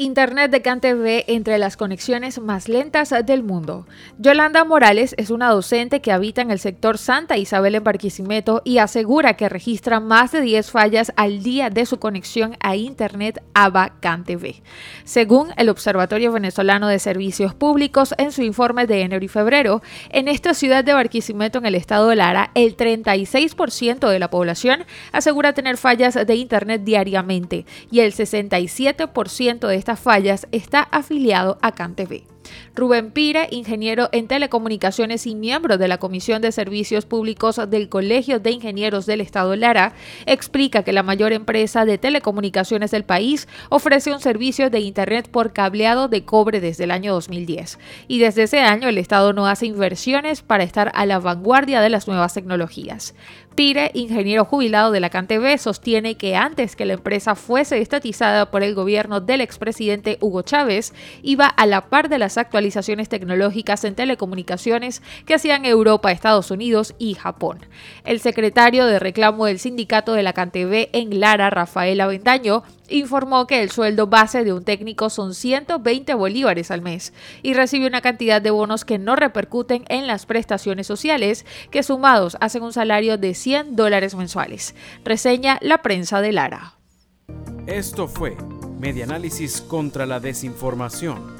Internet de CanTV entre las conexiones más lentas del mundo. Yolanda Morales es una docente que habita en el sector Santa Isabel en Barquisimeto y asegura que registra más de 10 fallas al día de su conexión a Internet ABA CanTV. Según el Observatorio Venezolano de Servicios Públicos en su informe de enero y febrero, en esta ciudad de Barquisimeto en el estado de Lara, el 36% de la población asegura tener fallas de Internet diariamente y el 67% de esta fallas está afiliado a CanTV. Rubén Pire, ingeniero en telecomunicaciones y miembro de la Comisión de Servicios Públicos del Colegio de Ingenieros del Estado Lara, explica que la mayor empresa de telecomunicaciones del país ofrece un servicio de Internet por cableado de cobre desde el año 2010 y desde ese año el Estado no hace inversiones para estar a la vanguardia de las nuevas tecnologías. Pire, ingeniero jubilado de la CanTV, sostiene que antes que la empresa fuese estatizada por el gobierno del expresidente Hugo Chávez, iba a la par de las actualizaciones tecnológicas en telecomunicaciones que hacían Europa, Estados Unidos y Japón. El secretario de reclamo del sindicato de la CanTV en Lara, Rafael Avendaño, informó que el sueldo base de un técnico son 120 bolívares al mes y recibe una cantidad de bonos que no repercuten en las prestaciones sociales, que sumados hacen un salario de 100 dólares mensuales. Reseña la prensa de Lara. Esto fue Medianálisis contra la Desinformación.